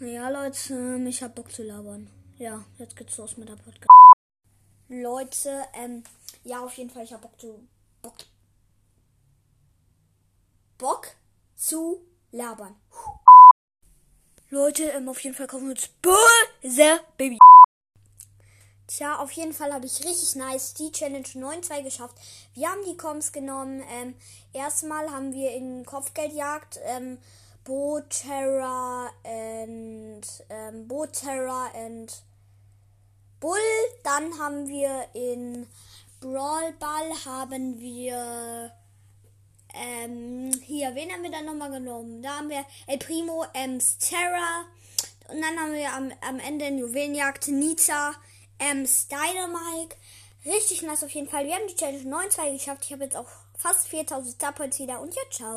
Ja, Leute, ich hab Bock zu labern. Ja, jetzt geht's los mit der Podcast. Leute, ähm, ja, auf jeden Fall, ich hab Bock zu. Bock. Bock zu labern. Leute, ähm, auf jeden Fall kaufen wir uns böse Baby. Tja, auf jeden Fall habe ich richtig nice die Challenge 9.2 geschafft. Wir haben die Coms genommen. Ähm, erstmal haben wir in Kopfgeldjagd ähm, Boterra and ähm, Boterra and Bull. Dann haben wir in Brawl Ball haben wir ähm, hier, wen haben wir dann nochmal genommen? Da haben wir El Primo, Ems Terra. Und dann haben wir am, am Ende in Juwelenjagd Nita, Ems Dynamike. Richtig nice auf jeden Fall. Wir haben die Challenge 9.2 geschafft. Ich habe jetzt auch fast 4000 Starpoints wieder. Und ja, ciao.